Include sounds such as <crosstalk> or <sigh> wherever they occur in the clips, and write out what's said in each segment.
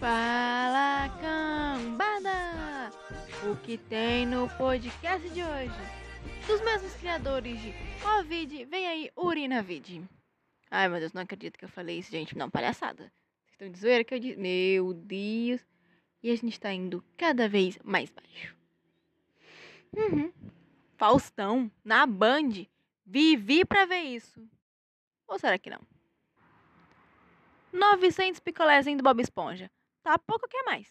Fala cambada! O que tem no podcast de hoje? Dos mesmos criadores de Covid, vem aí Urinavid. Ai meu Deus, não acredito que eu falei isso, gente. Não, palhaçada. Vocês estão de zoeira que eu disse. Meu Deus. E a gente tá indo cada vez mais baixo. Uhum. Faustão, na Band. Vivi pra ver isso. Ou será que não? 900 picolézinho do Bob Esponja. Tá pouco que é mais.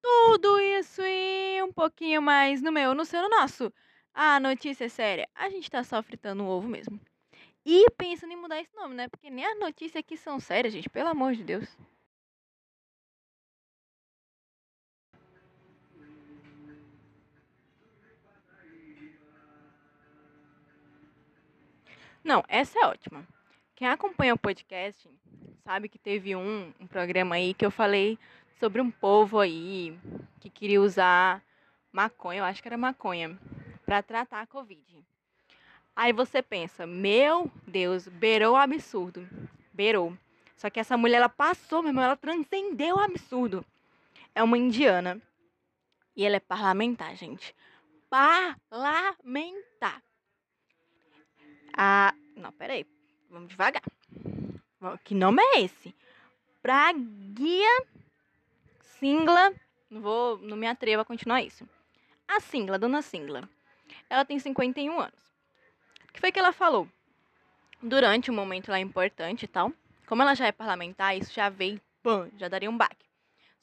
Tudo isso e um pouquinho mais no meu, no seu, no nosso. A notícia é séria. A gente tá só fritando um ovo mesmo. E pensando em mudar esse nome, né? Porque nem as notícias aqui são sérias, gente. Pelo amor de Deus. Não, essa é ótima. Quem acompanha o podcast sabe que teve um, um programa aí que eu falei sobre um povo aí que queria usar maconha, eu acho que era maconha, para tratar a Covid. Aí você pensa, meu Deus, beirou o absurdo. Beirou. Só que essa mulher, ela passou, meu irmão, ela transcendeu o absurdo. É uma indiana. E ela é parlamentar, gente. Parlamentar. Ah, não, peraí. Vamos devagar. Que nome é esse? Praguia Singla. Não vou, não me atrevo a continuar isso. A Singla, dona Singla. Ela tem 51 anos. O que foi que ela falou? Durante um momento lá importante e tal, como ela já é parlamentar, isso já veio, pã, já daria um baque.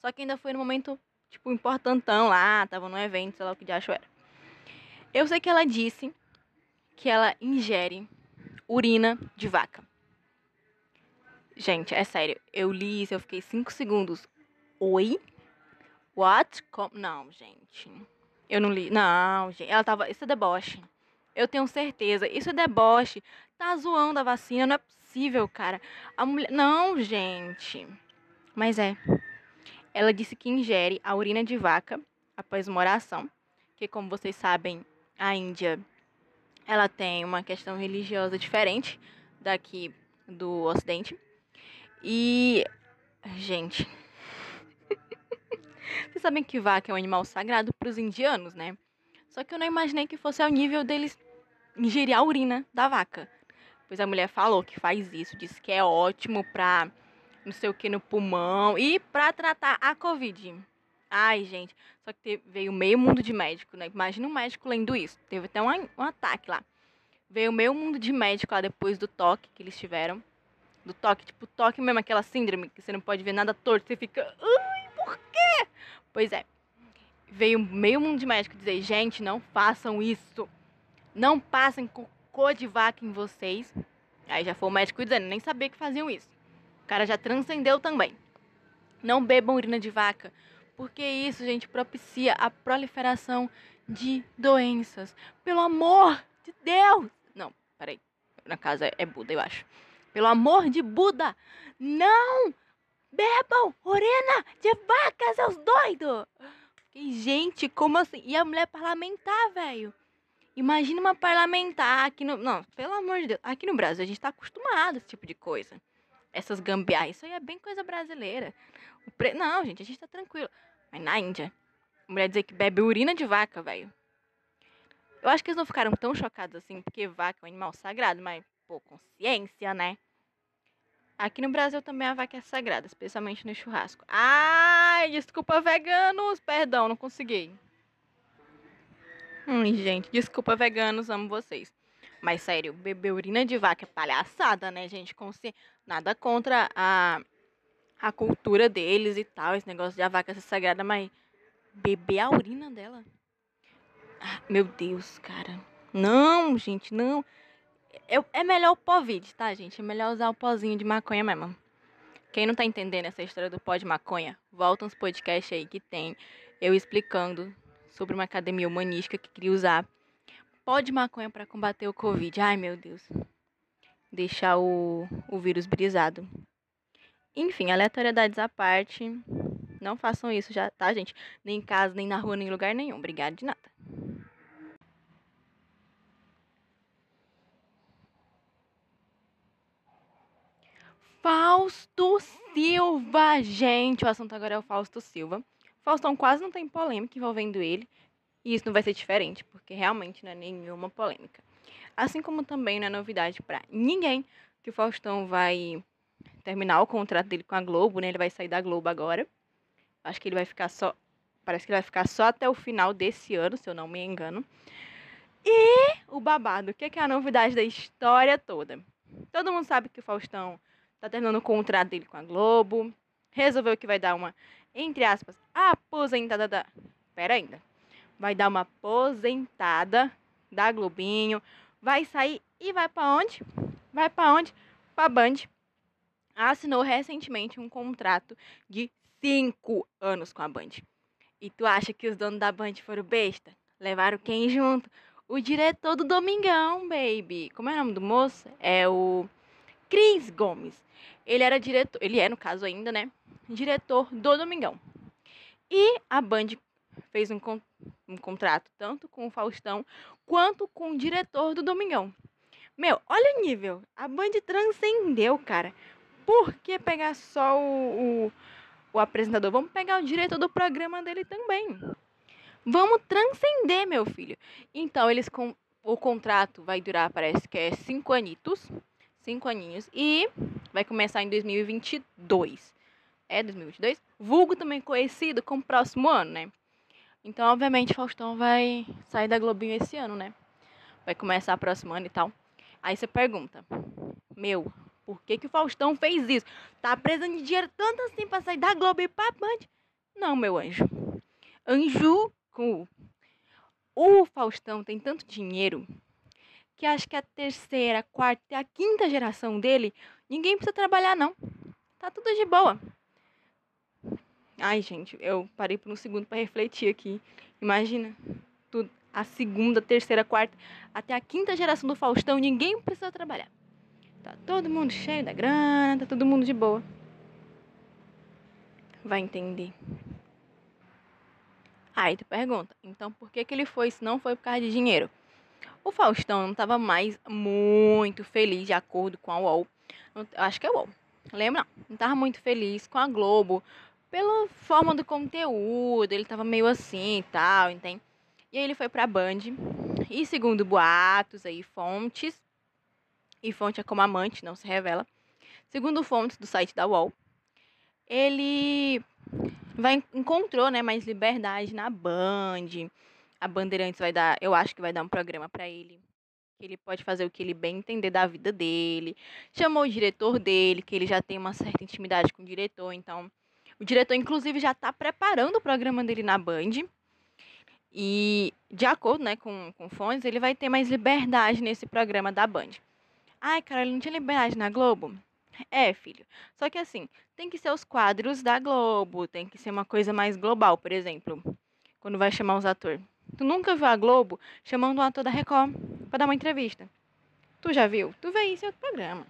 Só que ainda foi no momento, tipo, importantão lá, tava num evento, sei lá o que de acho era. Eu sei que ela disse que ela ingere urina de vaca. Gente, é sério. Eu li isso, eu fiquei cinco segundos. Oi? What? Com... Não, gente. Eu não li. Não, gente. Ela tava. Isso é deboche. Eu tenho certeza. Isso é deboche. Tá zoando a vacina. Não é possível, cara. A mulher. Não, gente. Mas é. Ela disse que ingere a urina de vaca após uma oração. Que, como vocês sabem, a Índia ela tem uma questão religiosa diferente daqui do Ocidente. E, gente, <laughs> vocês sabem que vaca é um animal sagrado para os indianos, né? Só que eu não imaginei que fosse ao nível deles ingerir a urina da vaca. Pois a mulher falou que faz isso, disse que é ótimo para não sei o que no pulmão e para tratar a Covid. Ai, gente, só que teve, veio meio mundo de médico, né? Imagina um médico lendo isso. Teve até um, um ataque lá. Veio meio mundo de médico lá depois do toque que eles tiveram do toque, tipo, toque mesmo, aquela síndrome que você não pode ver nada torto, você fica, ai, por quê? Pois é, veio meio mundo de médico dizer, gente, não façam isso, não passem cocô de vaca em vocês. Aí já foi o médico dizendo, nem sabia que faziam isso. O cara já transcendeu também. Não bebam urina de vaca, porque isso, gente, propicia a proliferação de doenças. Pelo amor de Deus! Não, peraí. Na casa é Buda, eu acho. Pelo amor de Buda, não bebam urina de vaca, seus doidos! Gente, como assim? E a mulher parlamentar, velho. Imagina uma parlamentar aqui no. Não, pelo amor de Deus. Aqui no Brasil a gente tá acostumado a esse tipo de coisa. Essas gambiarras. Isso aí é bem coisa brasileira. Pre... Não, gente, a gente tá tranquilo. Mas na Índia, a mulher dizer que bebe urina de vaca, velho. Eu acho que eles não ficaram tão chocados assim, porque vaca é um animal sagrado, mas pô, consciência, né? Aqui no Brasil também a vaca é sagrada, especialmente no churrasco. Ai, desculpa, veganos. Perdão, não consegui. Hum, gente, desculpa, veganos, amo vocês. Mas sério, beber urina de vaca é palhaçada, né, gente? Consci... Nada contra a, a cultura deles e tal, esse negócio de a vaca ser sagrada, mas beber a urina dela. Ah, meu Deus, cara. Não, gente, não. Eu, é melhor o Covid, tá, gente? É melhor usar o pozinho de maconha mesmo. Quem não tá entendendo essa história do pó de maconha, volta uns podcasts aí que tem eu explicando sobre uma academia humanística que queria usar pó de maconha para combater o Covid. Ai, meu Deus. Deixar o, o vírus brisado. Enfim, aleatoriedades à parte. Não façam isso já, tá, gente? Nem em casa, nem na rua, nem em lugar nenhum. Obrigada de nada. Fausto Silva, gente. O assunto agora é o Fausto Silva. Faustão quase não tem polêmica envolvendo ele. E isso não vai ser diferente, porque realmente não é nenhuma polêmica. Assim como também não é novidade para ninguém que o Faustão vai terminar o contrato dele com a Globo, né? Ele vai sair da Globo agora. Acho que ele vai ficar só. Parece que ele vai ficar só até o final desse ano, se eu não me engano. E o babado, o que é a novidade da história toda? Todo mundo sabe que o Faustão tá terminando o contrato dele com a Globo. Resolveu que vai dar uma, entre aspas, aposentada da. Pera ainda. Vai dar uma aposentada da Globinho. Vai sair e vai para onde? Vai para onde? Pra Band. Assinou recentemente um contrato de cinco anos com a Band. E tu acha que os donos da Band foram besta? Levaram quem junto? O diretor do Domingão, baby. Como é o nome do moço? É o Cris Gomes. Ele era diretor, ele é no caso ainda, né? Diretor do Domingão. E a Band fez um, um contrato tanto com o Faustão quanto com o diretor do Domingão. Meu, olha o nível. A Band transcendeu, cara. Por que pegar só o, o, o apresentador? Vamos pegar o diretor do programa dele também. Vamos transcender, meu filho. Então, eles com o contrato vai durar, parece que é cinco anitos cinco aninhos. E vai começar em 2022. É 2022? Vulgo também conhecido como próximo ano, né? Então, obviamente, Faustão vai sair da Globinho esse ano, né? Vai começar próximo ano e tal. Aí você pergunta, meu, por que, que o Faustão fez isso? Tá precisando de dinheiro tanto assim pra sair da Globo e pra Band? Não, meu anjo. Anjo com o Faustão tem tanto dinheiro que acho que a terceira, a quarta e a quinta geração dele, ninguém precisa trabalhar, não. Tá tudo de boa. Ai, gente, eu parei por um segundo para refletir aqui. Imagina, tudo, a segunda, terceira, quarta, até a quinta geração do Faustão, ninguém precisa trabalhar. Tá todo mundo cheio da grana, tá todo mundo de boa. Vai entender. Aí tu pergunta, então por que, que ele foi se não foi por causa de dinheiro? O Faustão não estava mais muito feliz, de acordo com a UOL. Acho que é UOL. Lembra? Não estava muito feliz com a Globo. Pela forma do conteúdo, ele estava meio assim e tal, entende? E aí ele foi pra Band. E segundo boatos aí, fontes, e fonte é como amante, não se revela. Segundo fontes do site da UOL, ele vai, encontrou né, mais liberdade na Band a Bandeirantes vai dar, eu acho que vai dar um programa para ele. Que ele pode fazer o que ele bem entender da vida dele. Chamou o diretor dele, que ele já tem uma certa intimidade com o diretor, então. O diretor, inclusive, já está preparando o programa dele na Band. E, de acordo né, com, com fontes, ele vai ter mais liberdade nesse programa da Band. Ai, cara, ele não tinha liberdade na Globo? É, filho. Só que assim, tem que ser os quadros da Globo, tem que ser uma coisa mais global, por exemplo, quando vai chamar os atores. Tu nunca viu a Globo chamando um ator da Record para dar uma entrevista. Tu já viu? Tu vê isso em outro programa.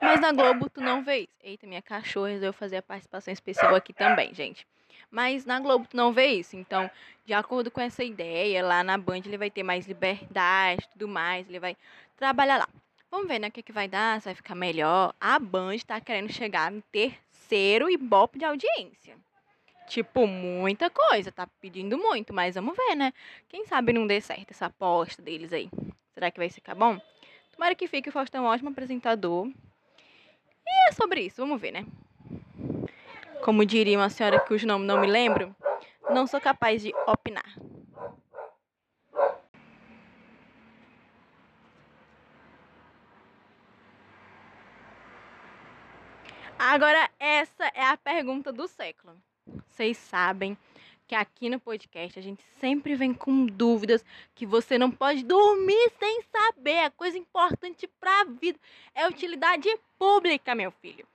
Mas na Globo tu não vê isso. Eita, minha cachorra resolveu fazer a participação especial aqui também, gente. Mas na Globo tu não vê isso. Então, de acordo com essa ideia, lá na Band ele vai ter mais liberdade tudo mais. Ele vai trabalhar lá. Vamos ver, né, o que, que vai dar, se vai ficar melhor. A Band está querendo chegar no terceiro Ibope de audiência. Tipo, muita coisa, tá pedindo muito, mas vamos ver, né? Quem sabe não dê certo essa aposta deles aí. Será que vai ficar bom? Tomara que fique, o Faustão é um ótimo apresentador. E é sobre isso, vamos ver, né? Como diria uma senhora cujo nome não me lembro, não sou capaz de opinar. Agora, essa é a pergunta do século. Vocês sabem que aqui no podcast a gente sempre vem com dúvidas que você não pode dormir sem saber. É coisa importante para a vida. É utilidade pública, meu filho.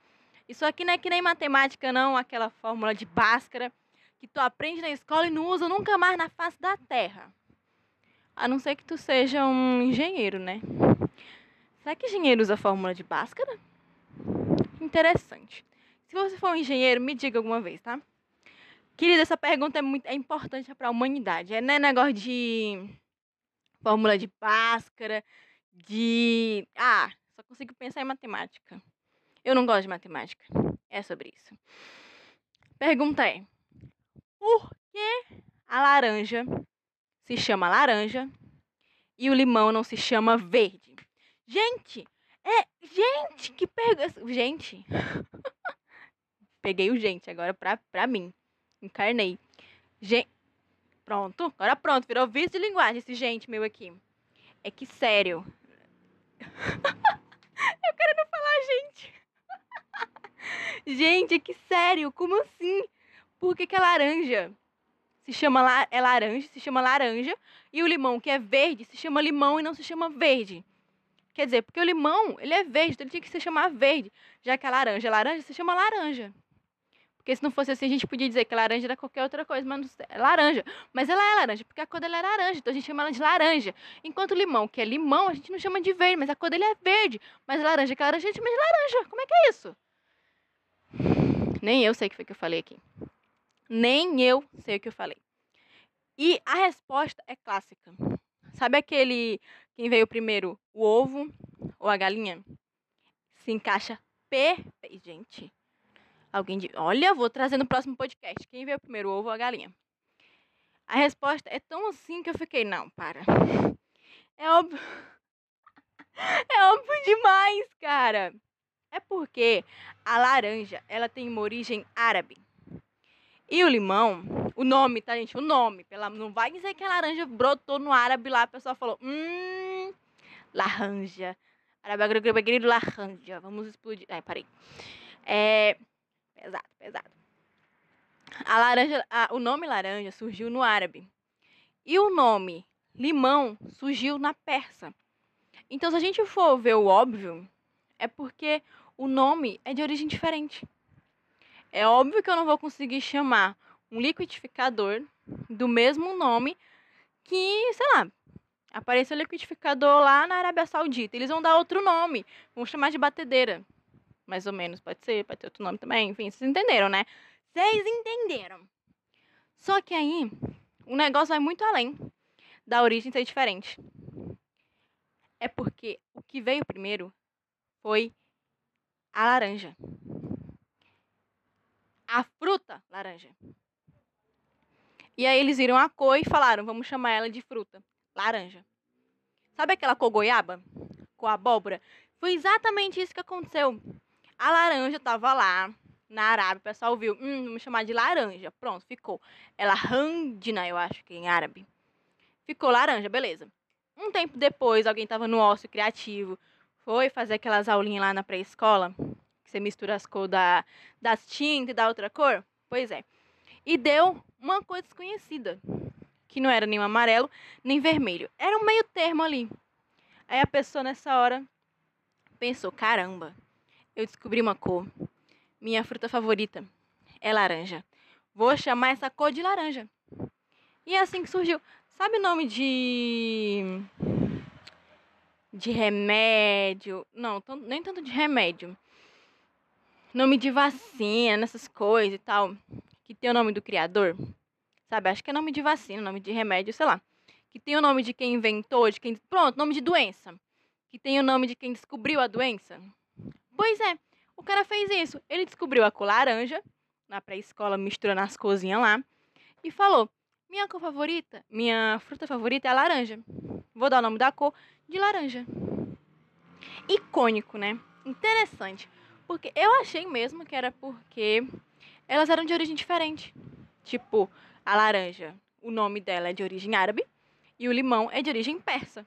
Isso aqui não é que nem matemática, não, aquela fórmula de Bhaskara que tu aprende na escola e não usa nunca mais na face da terra. A não ser que tu seja um engenheiro, né? Será que engenheiro usa a fórmula de Bhaskara? Interessante. Se você for um engenheiro, me diga alguma vez, tá? Querida, essa pergunta é muito é importante para a humanidade. É né, negócio de fórmula de Bhaskara, de ah, Só consigo pensar em matemática. Eu não gosto de matemática. É sobre isso. Pergunta é: Por que a laranja se chama laranja e o limão não se chama verde? Gente, é. Gente, que pergunta. Gente. <laughs> Peguei o gente agora pra, pra mim. Encarnei. Gente. Pronto, agora pronto, virou vício de linguagem esse gente meu aqui. É que sério. <laughs> Eu quero não falar gente. Gente, é que sério, como assim? Por que, que a laranja se chama la é laranja, se chama laranja, e o limão que é verde se chama limão e não se chama verde? Quer dizer, porque o limão, ele é verde, então ele tinha que se chamar verde, já que a laranja é laranja, se chama laranja. Porque se não fosse assim, a gente podia dizer que laranja era qualquer outra coisa, mas não é laranja. Mas ela é laranja, porque a cor dela é laranja, então a gente chama ela de laranja. Enquanto o limão, que é limão, a gente não chama de verde, mas a cor dele é verde. Mas a laranja, que é laranja, a gente chama de laranja. Como é que é isso? Nem eu sei o que foi que eu falei aqui. Nem eu sei o que eu falei. E a resposta é clássica. Sabe aquele quem veio primeiro, o ovo ou a galinha? Se encaixa perfeito. Gente, Alguém diz, olha, vou trazer no próximo podcast. Quem veio primeiro, o ovo ou a galinha? A resposta é tão assim que eu fiquei, não, para. É óbvio. <laughs> É óbvio demais, cara. É porque a laranja, ela tem uma origem árabe. E o limão, o nome, tá, gente? O nome. Pela, não vai dizer que a laranja brotou no árabe lá, a pessoa falou, hum, laranja. Árabe, laranja. Vamos explodir. Ai, parei. É, Pesado, pesado. A laranja, a, o nome laranja surgiu no árabe. E o nome limão surgiu na persa. Então, se a gente for ver o óbvio, é porque o nome é de origem diferente. É óbvio que eu não vou conseguir chamar um liquidificador do mesmo nome que, sei lá, apareceu liquidificador lá na Arábia Saudita. Eles vão dar outro nome, vão chamar de batedeira mais ou menos, pode ser, pode ter outro nome também, enfim, vocês entenderam, né? Vocês entenderam. Só que aí, o negócio vai muito além da origem ser diferente. É porque o que veio primeiro foi a laranja. A fruta laranja. E aí eles viram a cor e falaram, vamos chamar ela de fruta laranja. Sabe aquela cor goiaba? Com abóbora? Foi exatamente isso que aconteceu. A laranja tava lá na Arábia, o pessoal viu, hum, vamos chamar de laranja. Pronto, ficou. Ela randina, eu acho que é em árabe. Ficou laranja, beleza. Um tempo depois, alguém tava no ócio criativo, foi fazer aquelas aulinhas lá na pré-escola, que você mistura as cores da, das tintas e da outra cor. Pois é. E deu uma cor desconhecida, que não era nem amarelo, nem vermelho. Era um meio termo ali. Aí a pessoa nessa hora pensou, caramba, eu descobri uma cor. Minha fruta favorita é laranja. Vou chamar essa cor de laranja. E é assim que surgiu. Sabe o nome de. De remédio? Não, nem tanto de remédio. Nome de vacina, nessas coisas e tal. Que tem o nome do criador. Sabe? Acho que é nome de vacina, nome de remédio, sei lá. Que tem o nome de quem inventou, de quem. Pronto, nome de doença. Que tem o nome de quem descobriu a doença. Pois é, o cara fez isso. Ele descobriu a cor laranja, na pré-escola, misturando as cozinhas lá, e falou: Minha cor favorita, minha fruta favorita é a laranja. Vou dar o nome da cor de laranja. Icônico, né? Interessante. Porque eu achei mesmo que era porque elas eram de origem diferente. Tipo, a laranja, o nome dela é de origem árabe e o limão é de origem persa.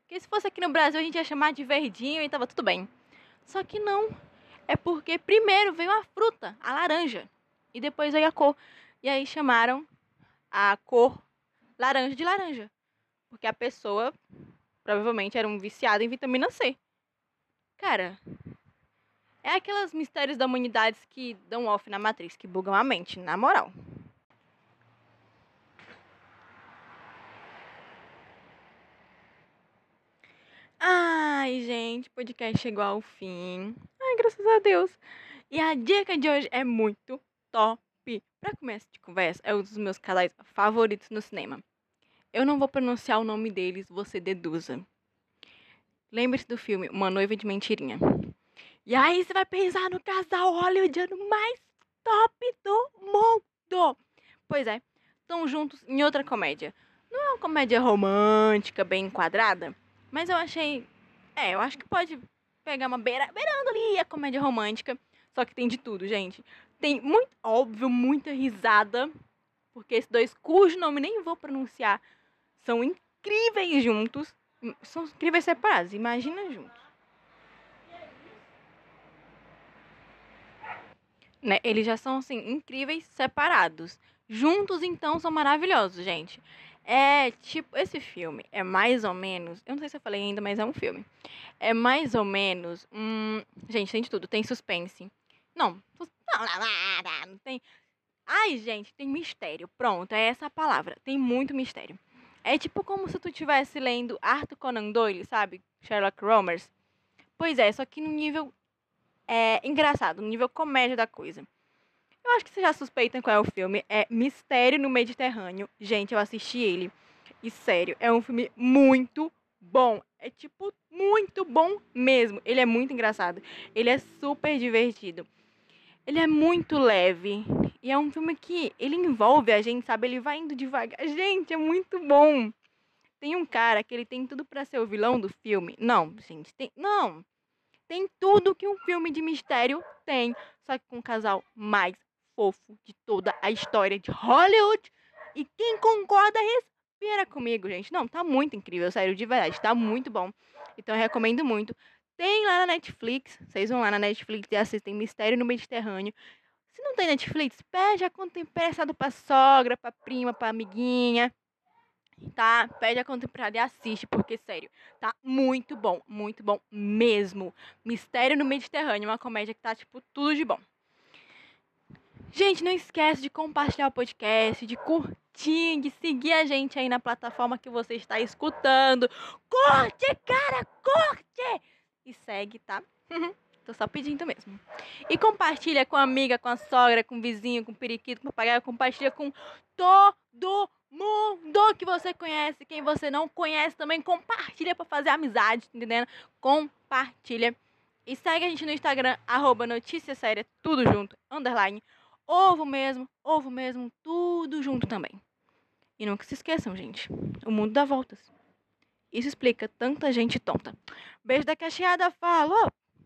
Porque se fosse aqui no Brasil a gente ia chamar de verdinho e tava tudo bem. Só que não. É porque primeiro veio a fruta, a laranja, e depois veio a cor. E aí chamaram a cor laranja de laranja. Porque a pessoa provavelmente era um viciado em vitamina C. Cara, é aquelas mistérios da humanidade que dão off na matriz, que bugam a mente, na moral. Ai, gente, o podcast chegou ao fim. Ai, graças a Deus. E a dica de hoje é muito top. Para começo de conversa, é um dos meus casais favoritos no cinema. Eu não vou pronunciar o nome deles, você deduza. lembre-se do filme Uma Noiva de Mentirinha. E aí você vai pensar no casal hollywoodiano mais top do mundo. Pois é, estão juntos em outra comédia. Não é uma comédia romântica, bem enquadrada, mas eu achei. É, eu acho que pode pegar uma beira, beirando ali a comédia romântica. Só que tem de tudo, gente. Tem muito, óbvio, muita risada. Porque esses dois, cujo nome nem vou pronunciar, são incríveis juntos. São incríveis separados, imagina juntos. Né? Eles já são, assim, incríveis separados. Juntos, então, são maravilhosos, gente. É tipo, esse filme é mais ou menos. Eu não sei se eu falei ainda, mas é um filme. É mais ou menos. Hum, gente, tem de tudo. Tem suspense. Não, não tem. Ai, gente, tem mistério. Pronto, é essa a palavra. Tem muito mistério. É tipo como se tu estivesse lendo Arthur Conan Doyle, sabe? Sherlock Holmes. Pois é, só que no nível é, engraçado, no nível comédia da coisa. Eu acho que vocês já suspeitam qual é o filme. É Mistério no Mediterrâneo. Gente, eu assisti ele. E sério, é um filme muito bom. É tipo muito bom mesmo. Ele é muito engraçado. Ele é super divertido. Ele é muito leve. E é um filme que ele envolve a gente, sabe? Ele vai indo devagar. Gente, é muito bom. Tem um cara que ele tem tudo para ser o vilão do filme. Não, gente, tem. Não. Tem tudo que um filme de mistério tem. Só que com um casal mais fofo de toda a história de Hollywood. E quem concorda, respira comigo, gente. Não, tá muito incrível, sério, de verdade. Tá muito bom. Então eu recomendo muito. Tem lá na Netflix. Vocês vão lá na Netflix e assistem Mistério no Mediterrâneo. Se não tem Netflix, pede a conta emprestada pra sogra, pra prima, pra amiguinha. Tá? Pede a conta emprestada e assiste, porque, sério, tá muito bom, muito bom mesmo. Mistério no Mediterrâneo, uma comédia que tá, tipo, tudo de bom. Gente, não esquece de compartilhar o podcast, de curtir, de seguir a gente aí na plataforma que você está escutando. Curte, cara, curte! E segue, tá? <laughs> Tô só pedindo mesmo. E compartilha com a amiga, com a sogra, com o vizinho, com o periquito, com o papagaio. Compartilha com todo mundo que você conhece. Quem você não conhece também, compartilha para fazer amizade, tá entendendo? Compartilha. E segue a gente no Instagram, arroba notícia tudo junto, underline ovo mesmo, ovo mesmo, tudo junto também. E nunca se esqueçam, gente, o mundo dá voltas. Isso explica tanta gente tonta. Beijo da cacheada, falou!